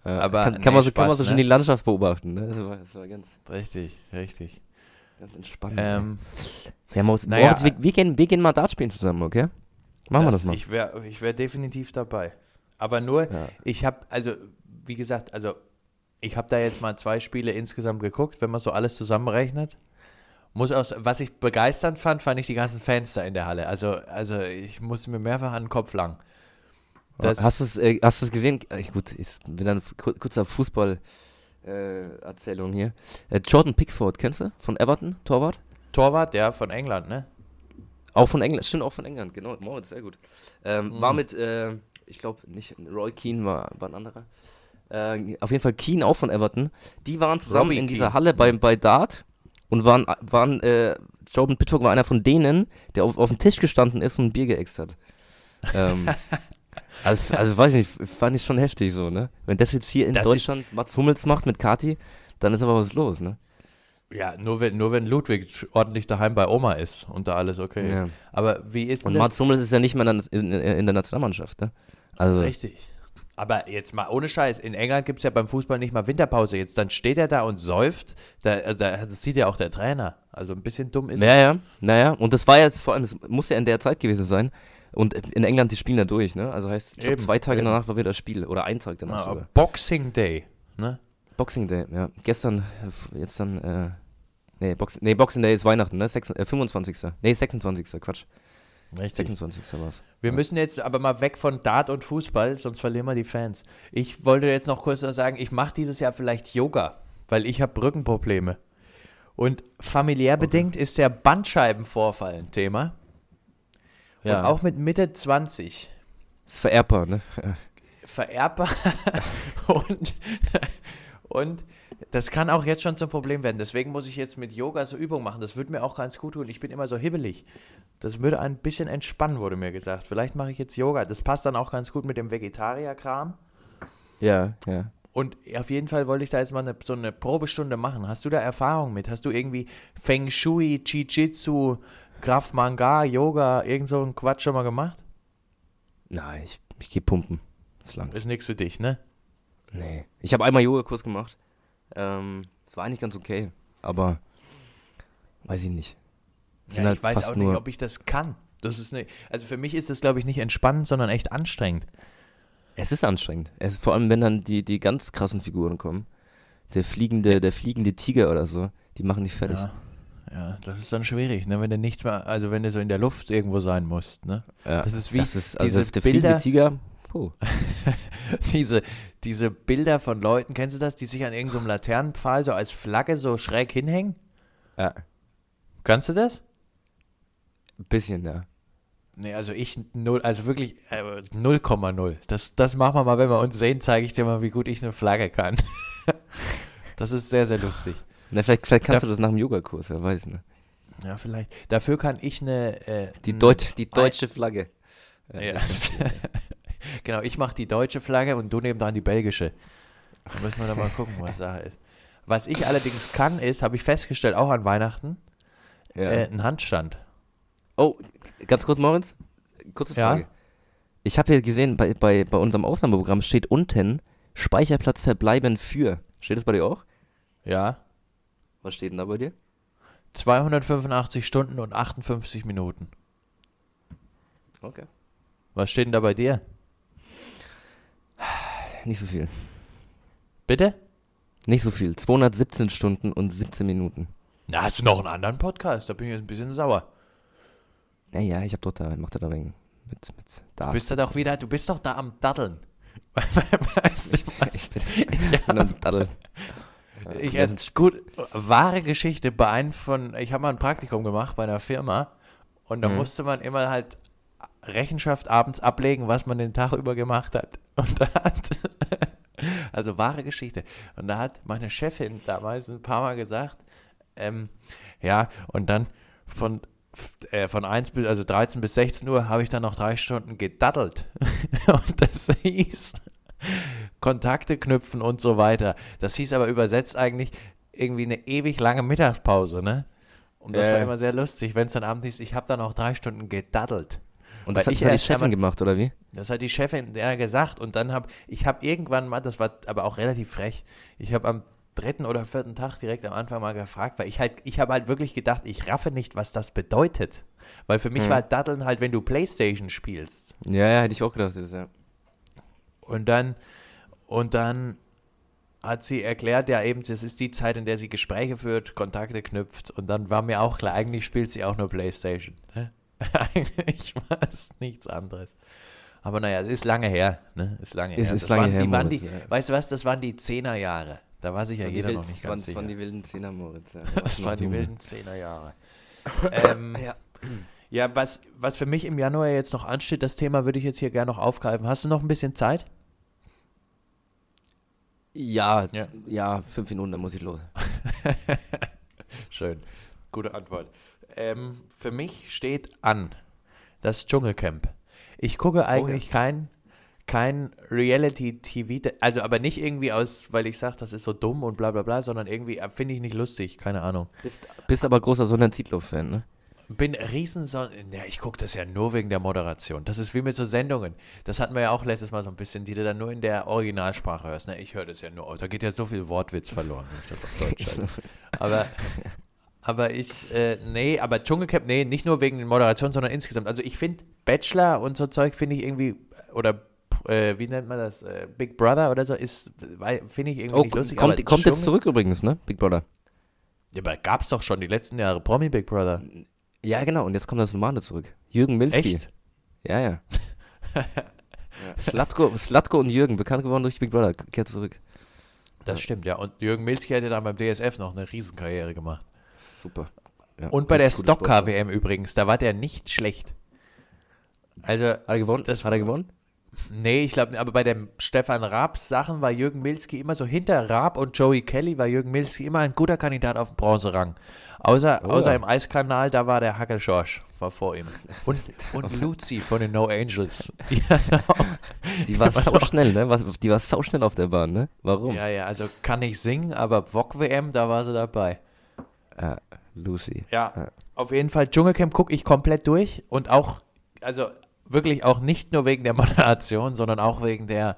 Aber kann, nee, kann man so, kann man Spaß, so schön ne? die Landschaft beobachten, ne? Das war, das war ganz, Richtig, richtig. ganz entspannt. Ähm, ja, Moritz, naja, Moritz wir, wir, gehen, wir gehen mal Dart spielen zusammen, okay? Machen wir das mal. Ich wäre ich wär definitiv dabei. Aber nur, Ja. ich habe, also, wie gesagt, also, ich habe da jetzt mal zwei Spiele insgesamt geguckt, wenn man so alles zusammenrechnet. Muss aus, was ich begeisternd fand, fand ich die ganzen Fans da in der Halle. Also, also ich musste mir mehrfach an den Kopf lang. Das- hast du es äh, hast du's gesehen? Äh, gut, ist wieder eine kur- kurzer Fußball äh, hier. Äh, Jordan Pickford, kennst du? Von Everton, Torwart? Torwart, der von England, ne? Auch von England, stimmt, auch von England, genau. Moritz, sehr gut. Ähm, Mhm. War mit, äh, ich glaube, nicht, Roy Keane war, war ein anderer. Äh, auf jeden Fall Keane auch von Everton. Die waren zusammen Robbie in dieser Keane. Halle bei, bei Dart und waren, waren äh, Jordan Pickford war einer von denen, der auf, auf dem Tisch gestanden ist und ein Bier geäxt hat. Ähm, also, also weiß ich nicht, fand ich schon heftig so, ne? Wenn das jetzt hier in Das Deutschland Mats Hummels macht mit Kati, dann ist aber was los, ne? Ja, nur wenn, nur wenn Ludwig ordentlich daheim bei Oma ist und da alles okay Ja. Aber wie ist Und Mats Hummels ist ja nicht mehr in, in, der Nationalmannschaft, ne? Also, Richtig. Aber jetzt mal ohne Scheiß, in England gibt es ja beim Fußball nicht mal Winterpause. Jetzt dann steht er da und säuft. Da, da, das sieht ja auch der Trainer. Also ein bisschen dumm ist Ja, ja, naja. Und das war jetzt vor allem, das muss ja in der Zeit gewesen sein. Und in England, die spielen da durch, ne? Also heißt, ich glaube, zwei Tage eben. danach war wieder das Spiel. Oder ein Tag danach Ja, sogar. Boxing Day. Ne? Boxing Day, ja. Gestern, jetzt dann, äh, nee, Box, nee, Boxing Day ist Weihnachten, ne? Sechs, äh, 25. Nee, 26. Quatsch. Richtig. 26. war's. Wir müssen jetzt aber mal weg von Dart und Fußball, sonst verlieren wir die Fans. Ich wollte jetzt noch kurz noch sagen, ich mache dieses Jahr vielleicht Yoga, weil ich habe Rückenprobleme. Und familiär bedingt ist der Bandscheibenvorfall ein Thema. Ja, Und auch mit Mitte 20 ist vererbbar, ne? vererbbar und, und das kann auch jetzt schon zum Problem werden. Deswegen muss ich jetzt mit Yoga so Übungen machen. Das würde mir auch ganz gut tun. Ich bin immer so hibbelig. Das würde ein bisschen entspannen, wurde mir gesagt. Vielleicht mache ich jetzt Yoga. Das passt dann auch ganz gut mit dem Vegetarier-Kram. Ja, ja. Und auf jeden Fall wollte ich da jetzt mal eine, so eine Probestunde machen. Hast du da Erfahrung mit? Hast du irgendwie Feng Shui, Jiu-Jitsu, Krav Manga, Yoga, irgend so einen Quatsch schon mal gemacht? Nein, ich, ich gehe pumpen. Das lang. Ist nichts für dich, ne? Nee. Ich habe einmal Yoga-Kurs gemacht. Ähm, das war eigentlich ganz okay, aber weiß ich nicht. Ja, halt ich weiß auch nicht, ob ich das kann. Das ist ne, also für mich ist das, glaube ich, nicht entspannend, sondern echt anstrengend. Es ist anstrengend. Es, vor allem, wenn dann die, die ganz krassen Figuren kommen. Der fliegende, der fliegende Tiger oder so, die machen dich fertig. Ja, ja das ist dann schwierig, ne? wenn du nichts mehr, also wenn du so in der Luft irgendwo sein musst. Ne? Ja, das ist wie das ist, also diese der Bilder, Tiger. Puh. diese, diese Bilder von Leuten, kennst du das, die sich an irgendeinem so Laternenpfahl so als Flagge so schräg hinhängen? Ja. Kannst du das? Ein bisschen, ja. Nee, also ich null, also wirklich 0,0. Äh, das, das machen wir mal, wenn wir uns sehen, zeige ich dir mal, wie gut ich eine Flagge kann. das ist sehr, sehr lustig. Na, vielleicht, vielleicht kannst da, du das nach dem Yogakurs, wer weiß, ne? Ja, vielleicht. Dafür kann ich eine. Äh, die, Deut die deutsche Flagge. Ja. genau, ich mache die deutsche Flagge und du neben dran die belgische. Da müssen wir dann mal gucken, was da ist. Was ich allerdings kann, ist, habe ich festgestellt, auch an Weihnachten, ja. äh, ein Handstand. Oh, ganz kurz, Moritz. Kurze Frage. Ja? Ich habe hier gesehen, bei, bei, bei unserem Aufnahmeprogramm steht unten Speicherplatz verbleiben für. Steht das bei dir auch? Ja. Was steht denn da bei dir? 285 Stunden und 58 Minuten. Okay. Was steht denn da bei dir? Nicht so viel. Bitte? Nicht so viel. 217 Stunden und 17 Minuten. Na, hast du noch einen anderen Podcast? Da bin ich jetzt ein bisschen sauer. Ja, ja, ich hab doch da, mach da ein wenig mit, mit da. Du bist da doch wieder, du bist doch da am Daddeln. weißt du was? Ich bin, ja. am Daddeln. Ich, ja, gut, wahre Geschichte bei einem von, ich habe mal ein Praktikum gemacht bei einer Firma und da mhm. musste man immer halt Rechenschaft abends ablegen, was man den Tag über gemacht hat. Und da hat, also wahre Geschichte. Und da hat meine Chefin damals ein paar Mal gesagt, ähm, ja, und dann von äh, von 1 bis, also 13 bis 16 Uhr habe ich dann noch drei Stunden gedaddelt. und das hieß Kontakte knüpfen und so weiter. Das hieß aber übersetzt eigentlich irgendwie eine ewig lange Mittagspause, ne? Und das äh. war immer sehr lustig, wenn es dann abends hieß, ich habe dann auch drei Stunden gedaddelt. Und das Weil hat, die Chefin gemacht, oder wie? Das hat die Chefin ja gesagt. Und dann habe ich habe irgendwann mal, das war aber auch relativ frech, ich habe am dritten oder vierten Tag direkt am Anfang mal gefragt, weil ich halt, ich habe halt wirklich gedacht, ich raffe nicht, was das bedeutet. Weil für mich hm. war Daddeln halt, wenn du Playstation spielst. Ja, ja, hätte ich auch gedacht, das, ja. Und dann, und dann hat sie erklärt, ja eben, es ist die Zeit, in der sie Gespräche führt, Kontakte knüpft. Und dann war mir auch klar, eigentlich spielt sie auch nur Playstation. Ne? eigentlich war es nichts anderes. Aber naja, es ist lange her. Ne? Ist lange es her. Ist das lange waren, her, die, waren die, ja. Weißt du was, das waren die Zehnerjahre. Da war sich ja jeder noch nicht ganz sicher. Das waren die wilden Zehner, Moritz. Ja. das waren die wilden Zehnerjahre. ähm, ja. ja, was, was für mich im Januar jetzt noch ansteht, das Thema würde ich jetzt hier gerne noch aufgreifen. Hast du noch ein bisschen Zeit? Ja, ja, ja fünf Minuten, dann muss ich los. Schön, gute Antwort. Ähm, für mich steht an das Dschungelcamp. Ich gucke eigentlich oh, ja. kein kein Reality-TV, also aber nicht irgendwie aus, weil ich sage, das ist so dumm und bla bla bla, sondern irgendwie äh, finde ich nicht lustig, keine Ahnung. Bist, bist aber großer Sonnentitlow-Fan, ne? Bin riesen Son ja, ich gucke das ja nur wegen der Moderation. Das ist wie mit so Sendungen. Das hatten wir ja auch letztes Mal so ein bisschen, die du dann nur in der Originalsprache hörst. Ne? Ich höre das ja nur, da geht ja so viel Wortwitz verloren, wenn ich das auf Deutsch höre. aber aber ich, äh, nee, aber Dschungelcamp, nee, nicht nur wegen der Moderation, sondern insgesamt. Also ich finde Bachelor und so Zeug finde ich irgendwie, oder äh, wie nennt man das? Äh, Big Brother oder so, ist, finde ich irgendwie oh, nicht lustig. Kommt, kommt jetzt zurück übrigens, ne? Big Brother. Ja, aber gab es doch schon die letzten Jahre Promi Big Brother. Ja, genau, und jetzt kommt das normale zurück. Jürgen Milski. Echt? Ja, ja. ja. Slatko, Slatko und Jürgen, bekannt geworden durch Big Brother, kehrt zurück. Das ja. stimmt, ja. Und Jürgen Milski hätte dann beim DSF noch eine Riesenkarriere gemacht. Super. Ja, und bei der Stock-KWM übrigens, da war der nicht schlecht. Also, hat er gewonnen? Das, hat er gewonnen? Nee, ich glaube, aber bei den Stefan Raabs Sachen war Jürgen Milski immer so hinter Raab und Joey Kelly war Jürgen Milski immer ein guder Kandidat auf den Bronzerang. Außer, Oh außer im Eiskanal, da war der Hacke Schorsch, war vor ihm. Und, und Luzi von den No Angels. Die auch, Die war war sau doch- schnell, ne? Die war sau schnell auf der Bahn, ne? Warum? ja, ja, also kann nicht singen, aber VOG-WM, da war sie dabei. Ah, Lucy. Ja, Ja. auf jeden Fall Dschungelcamp gucke ich komplett durch und auch, also wirklich auch nicht nur wegen der Moderation, sondern auch wegen der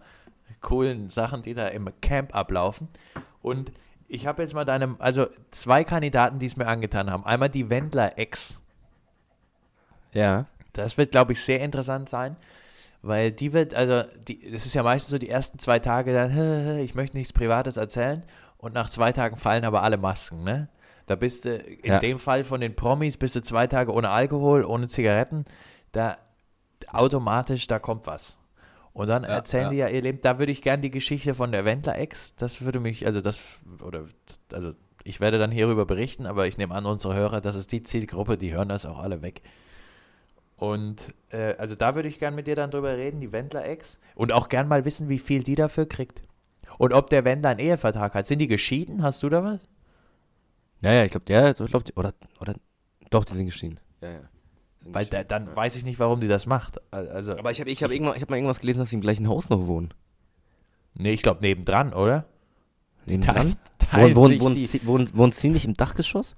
coolen Sachen, die da im Camp ablaufen. Und ich habe jetzt mal deinem, also zwei Kandidaten, die es mir angetan haben. Einmal die Wendler-Ex. Ja. Das wird, glaube ich, sehr interessant sein, weil die wird, also, die, das ist ja meistens so die ersten zwei Tage dann, ich möchte nichts Privates erzählen und nach zwei Tagen fallen aber alle Masken, ne? Da bist du, in Ja. dem Fall von den Promis, bist du zwei Tage ohne Alkohol, ohne Zigaretten, da automatisch, da kommt was. Und dann Ja, erzählen ja. die ja ihr Leben, da würde ich gern die Geschichte von der Wendler-Ex, das würde mich, also das, oder, also ich werde dann hierüber berichten, aber ich nehme an, unsere Hörer, das ist die Zielgruppe, die hören das auch alle weg. Und äh, also da würde ich gern mit dir dann drüber reden, die Wendler-Ex. Und auch gern mal wissen, wie viel die dafür kriegt. Und ob der Wendler einen Ehevertrag hat. Sind die geschieden? Hast du da was? Ja, ja, ich glaube, der, ich glaub, oder, oder, doch, die sind geschieden. Ja, ja. Weil da, dann weiß ich nicht, warum die das macht. Al- Also, Aber ich habe ich hab irgendwann, ich hab mal irgendwas gelesen, dass sie im gleichen Haus noch wohnen. nee, ich glaube nebendran, oder? Nebendran? teilen Wohnen, wohnen, die, sie, wohnen, wohnen sie nicht im Dachgeschoss?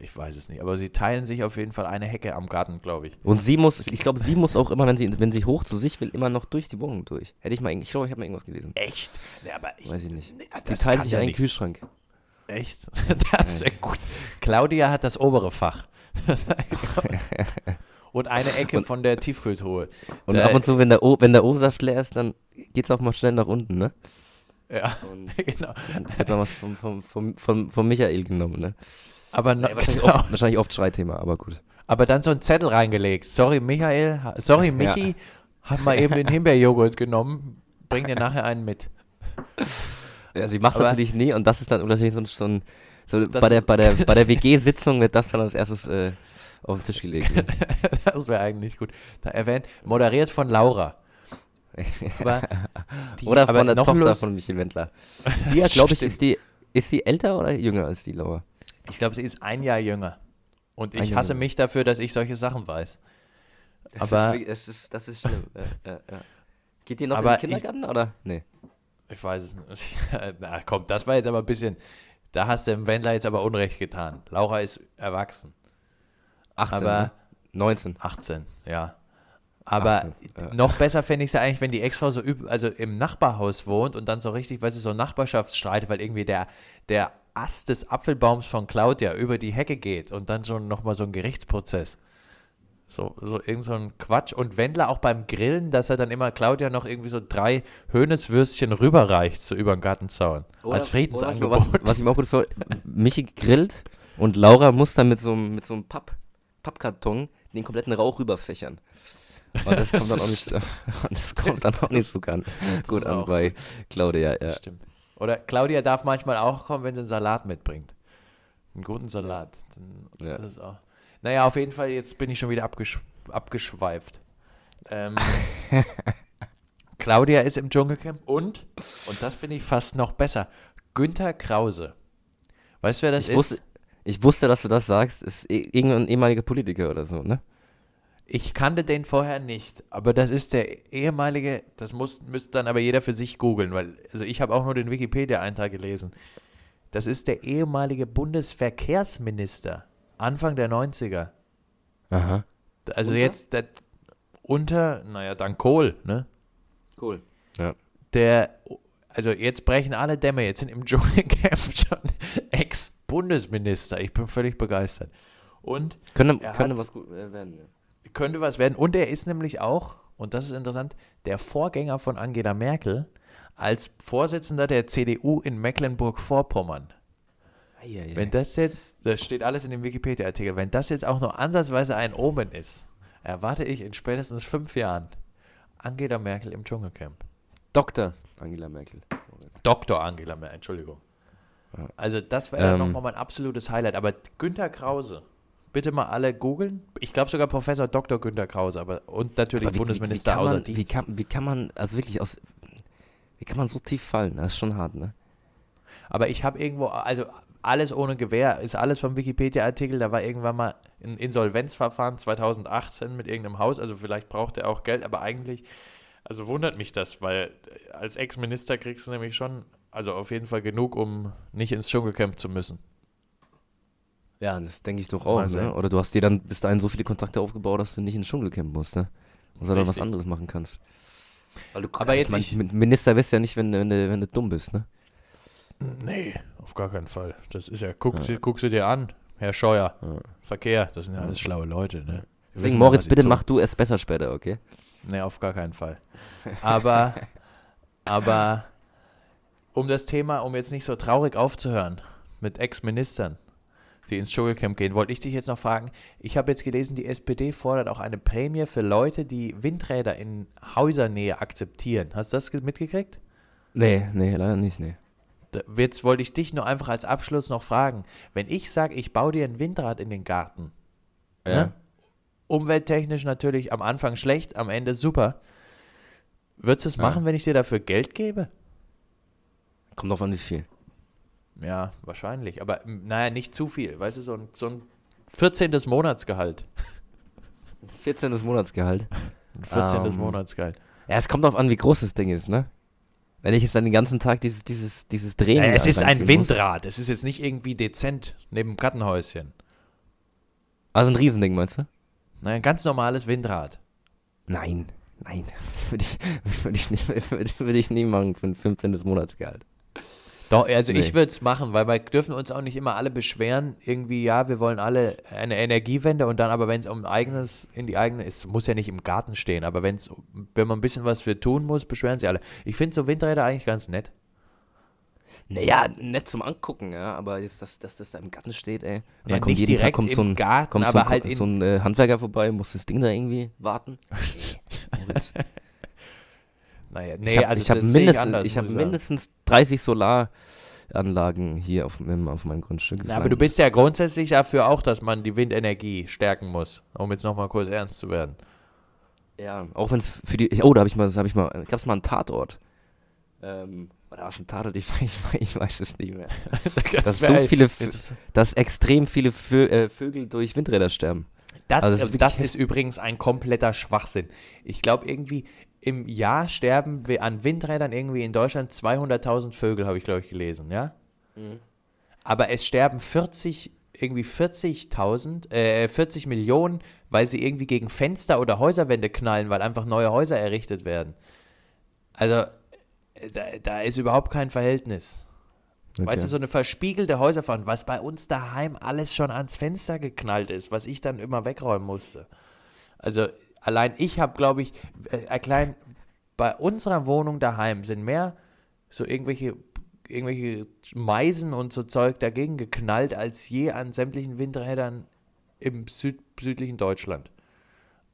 ich weiß es nicht, aber sie teilen sich auf jeden Fall eine Hecke am Garten, glaube ich. Und sie muss, ich glaube, sie muss auch immer, wenn sie, wenn sie hoch zu sich will, immer noch durch die Wohnung durch. Hätte ich mal, ich glaube, ich habe mal irgendwas gelesen. Echt? Nee, aber ich, Weiß ich nicht. Nee, Sie teilen sich ja einen nix. Kühlschrank. Echt? Das ist gut. Claudia hat das obere Fach. und eine Ecke von der Tiefkühltruhe. Und Da- ab und zu, wenn der, o, wenn der O-Saft leer ist, dann geht's auch mal schnell nach unten, ne? Ja, Und genau. dann wird mal was vom, vom, vom, vom, vom Michael genommen, ne? Aber, no, Ja, wahrscheinlich, genau. oft, wahrscheinlich oft Streitthema, aber gut. aber dann so ein Zettel reingelegt. Sorry, Michael. ha- Sorry, Michi. Hab mal eben den Himbeerjoghurt genommen. Bring dir nachher einen mit. Ja, sie macht Aber- natürlich nie und das ist dann wahrscheinlich so, ein- so ein, so bei der, bei der, bei der WG-Sitzung wird das dann als erstes äh, auf den Tisch gelegt. Ne? Das wäre eigentlich gut. Da erwähnt, moderiert von Laura. Die, Oder von der Tochter Lust- von Michi Wendler. Die, glaube ich, ist die, ist die älter oder jünger als die Laura? Ich glaube, sie ist ein Jahr jünger. Und Ein ich Jahr hasse jünger. mich dafür, dass ich solche Sachen weiß. Das Aber- ist, wirklich- das ist, das ist schlimm. ja, ja, ja. Geht die noch in den Kindergarten oder? Nee. Ich weiß es nicht. Na komm, das war jetzt aber ein bisschen. Da hast du dem Wendler jetzt aber Unrecht getan. Laura ist erwachsen. 18, Aber- ne? 19. 18, ja. Aber 18, ja. noch besser fände ich es ja eigentlich, wenn die Ex-Frau so üb also im Nachbarhaus wohnt und dann so richtig, weißt du, so Nachbarschaftsstreit, weil irgendwie der, der Ast des Apfelbaums von Claudia über die Hecke geht und dann schon nochmal so ein Gerichtsprozess. So, so irgend so ein Quatsch. Und Wendler auch beim Grillen, dass er dann immer Claudia noch irgendwie so drei Höhneswürstchen rüberreicht, so über den Gartenzaun. als Friedensangebot. was, was ich mir auch gut vor, Michi grillt und Laura muss dann mit so einem, mit so einem Papp, Pappkarton den kompletten Rauch rüberfächern. Und das kommt dann auch nicht, das kommt dann auch nicht so ganz gut an bei Claudia, ja. Stimmt. Oder Claudia darf manchmal auch kommen, wenn sie einen Salat mitbringt. Einen guten Salat. Dann Ja. ist es auch. Naja, auf jeden Fall, jetzt bin ich schon wieder abgesch abgeschweift. Ähm, Claudia ist im Dschungelcamp und, und das finde ich fast noch besser, Günther Krause. Weißt du, wer das Ich ist? wusste, ich wusste, dass du das sagst, ist eh- irgendein ehemaliger Politiker oder so, ne? Ich kannte den vorher nicht, aber das ist der ehemalige, das muss, müsste dann aber jeder für sich googeln, weil, also ich habe auch nur den Wikipedia-Eintrag gelesen. Das ist der ehemalige Bundesverkehrsminister, Anfang der 90er. Aha. Also Unter? jetzt der, unter, naja, dann Kohl, ne? Cool. Ja. Der, also jetzt brechen alle Dämme, jetzt sind im Dschungelcamp schon Ex-Bundesminister. Ich bin völlig begeistert. Und Könnte, könnte hat- was gut äh, werden, ja. könnte was werden. Und er ist nämlich auch, und das ist interessant, der Vorgänger von Angela Merkel als Vorsitzender der CDU in Mecklenburg-Vorpommern. Wenn das jetzt, das steht alles in dem Wikipedia-Artikel, wenn das jetzt auch nur ansatzweise ein Omen ist, erwarte ich in spätestens fünf Jahren Angela Merkel im Dschungelcamp. Dr. Angela Merkel. Dr. Angela Merkel, Entschuldigung. Ja. Also das wäre Ähm. nochmal mein absolutes Highlight. Aber Günther Krause, bitte mal alle googeln. Ich glaube sogar Professor Dr. Günter Krause, aber und natürlich Aber wie- Bundesminister wie, wie, außer kann man, wie, Dienst. kann, wie kann man, also wirklich aus, wie kann man so tief fallen? Das ist schon hart, ne? Aber ich habe irgendwo, also alles ohne Gewähr, ist alles vom Wikipedia-Artikel. Da war irgendwann mal ein Insolvenzverfahren 2018 mit irgendeinem Haus. Also vielleicht braucht er auch Geld, aber eigentlich, also wundert mich das, weil als Ex-Minister kriegst du nämlich schon, also auf jeden Fall genug, um nicht ins Dschungelcamp zu müssen. Ja, das denke ich doch auch, sehen. ne? Oder du hast dir dann bis dahin so viele Kontakte aufgebaut, dass du nicht ins Dschungelcamp musst, ne? Und sondern was anderes machen kannst. Weil du, Aber jetzt mein, ich- mit Minister wirst du ja nicht, wenn, du- wenn, du, wenn du dumm bist, ne? Nee, auf gar keinen Fall. Das ist ja, guck, sie, guck sie dir an, Herr Scheuer. Ja. Verkehr, das sind ja alles schlaue Leute, ne? Wir Deswegen, ja, Moritz, bitte tun. mach du es besser später, okay? Nee, auf gar keinen Fall. Aber, aber um das Thema, um jetzt nicht so traurig aufzuhören mit Ex-Ministern, die ins Dschungelcamp gehen, wollte ich dich jetzt noch fragen. Ich habe jetzt gelesen, die SPD fordert auch eine Prämie für Leute, die Windräder in Häusernähe akzeptieren. Hast du das ge- mitgekriegt? Nee, nee, leider nicht, nee. Jetzt wollte ich dich nur einfach als Abschluss noch fragen. Wenn ich sage, ich baue dir ein Windrad in den Garten, Ja. Ne? umwelttechnisch natürlich am Anfang schlecht, am Ende super. Würdest du es Ja. machen, wenn ich dir dafür Geld gebe? Kommt drauf an, wie viel. Ja, wahrscheinlich. Aber naja, nicht zu viel. Weißt du, so ein, so ein 14. Monatsgehalt. 14. Monatsgehalt. Ein 14. Ähm, Monatsgehalt. Ja, es kommt drauf an, wie groß das Ding ist, ne? Wenn ich jetzt dann den ganzen Tag dieses, dieses, dieses Drehen. Naja, es ist ein reinziehen muss. Windrad. Es ist jetzt nicht irgendwie dezent neben dem Gartenhäuschen. Also ein Riesending, meinst du? Naja, ein ganz normales Windrad. Nein, nein. Würde ich, würde ich, würde, würde ich nie machen für ein 15. Monatsgehalt. Doch, also Nee. ich würde es machen, weil wir dürfen uns auch nicht immer alle beschweren, irgendwie, ja, wir wollen alle eine Energiewende und dann aber, wenn es um eigenes, in die eigene, es muss ja nicht im Garten stehen, aber wenn's, wenn man ein bisschen was für tun muss, beschweren sie alle. Ich finde so Windräder eigentlich ganz nett. Naja, nett zum Angucken, ja, aber jetzt, dass, dass das da im Garten steht, ey. Und Ja, dann kommt jeden Tag kommt so ein, Garten, kommt so ein, halt so ein äh, Handwerker vorbei, muss das Ding da irgendwie warten. Naja, nee, ich habe also ich hab das mindestens, anders, ich hab mindestens 30 Solaranlagen hier auf, meinem- auf meinem Grundstück. Na, aber du bist ja grundsätzlich dafür auch, dass man die Windenergie stärken muss, um jetzt nochmal kurz ernst zu werden. Ja, auch wenn es für die. Ich, oh, da habe ich mal, das habe ich mal, gab es mal einen Tatort. Ähm, oder was ein Tatort? Ich, ich, ich weiß es nicht mehr. Dass so wär- viele, das, dass extrem viele Vö äh, Vögel durch Windräder sterben. das, Also das äh, ist das wirklich ist übrigens ein kompletter Schwachsinn. Ich glaube, irgendwie im Jahr sterben wir an Windrädern irgendwie in Deutschland 200.000 Vögel, habe ich, glaube ich, gelesen, ja? Aber es sterben 40, irgendwie 40.000, äh, 40 Millionen, weil sie irgendwie gegen Fenster oder Häuserwände knallen, weil einfach neue Häuser errichtet werden. Also, äh, da, da ist überhaupt kein Verhältnis. Weißt du, so eine verspiegelte Häuserfront, was bei uns daheim alles schon ans Fenster geknallt ist, was ich dann immer wegräumen musste. Also allein ich habe, glaube ich, äh, allein bei unserer Wohnung daheim sind mehr so irgendwelche, irgendwelche Meisen und so Zeug dagegen geknallt, als je an sämtlichen Windrädern im Süd, südlichen Deutschland.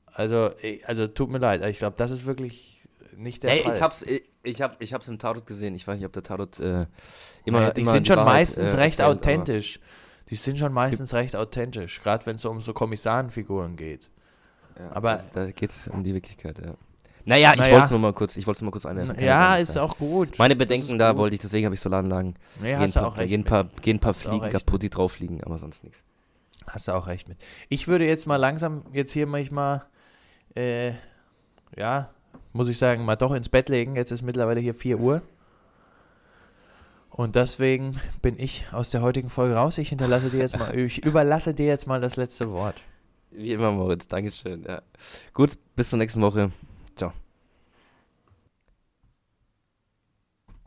Also, also tut mir leid, ich glaube, das ist wirklich nicht der Ey, Fall. ich hab's, ich, ich hab, ich hab's im Tatort gesehen. Ich weiß nicht, ob der Tatort äh, immer, Naja, die immer sind schon Wahrheit, meistens äh, recht authentisch. Die sind schon meistens recht authentisch, gerade wenn es so um so Kommissarenfiguren geht. Ja, Aber- also da geht's um die Wirklichkeit, ja. Naja, ich Naja. wollte es nur mal kurz, ich wollte es nur mal kurz einwerfen. ja, ist auch gut. Meine Das Bedenken da gut. wollte ich, deswegen habe ich Solaranlagen. Nee, gehen, hast du paar, auch recht. gehen, paar, gehen paar du auch Fliegen kaputt, die drauf fliegen, aber sonst nichts. Hast du auch recht mit. Ich würde jetzt mal langsam, jetzt hier manchmal, äh, ja, muss ich sagen, mal doch ins Bett legen. Jetzt ist mittlerweile hier 4 Uhr. Und deswegen bin ich aus der heutigen Folge raus. Ich hinterlasse dir jetzt mal, ich überlasse dir jetzt mal das letzte Wort. Wie immer, Moritz, Dankeschön. Ja. Gut, bis zur nächsten Woche.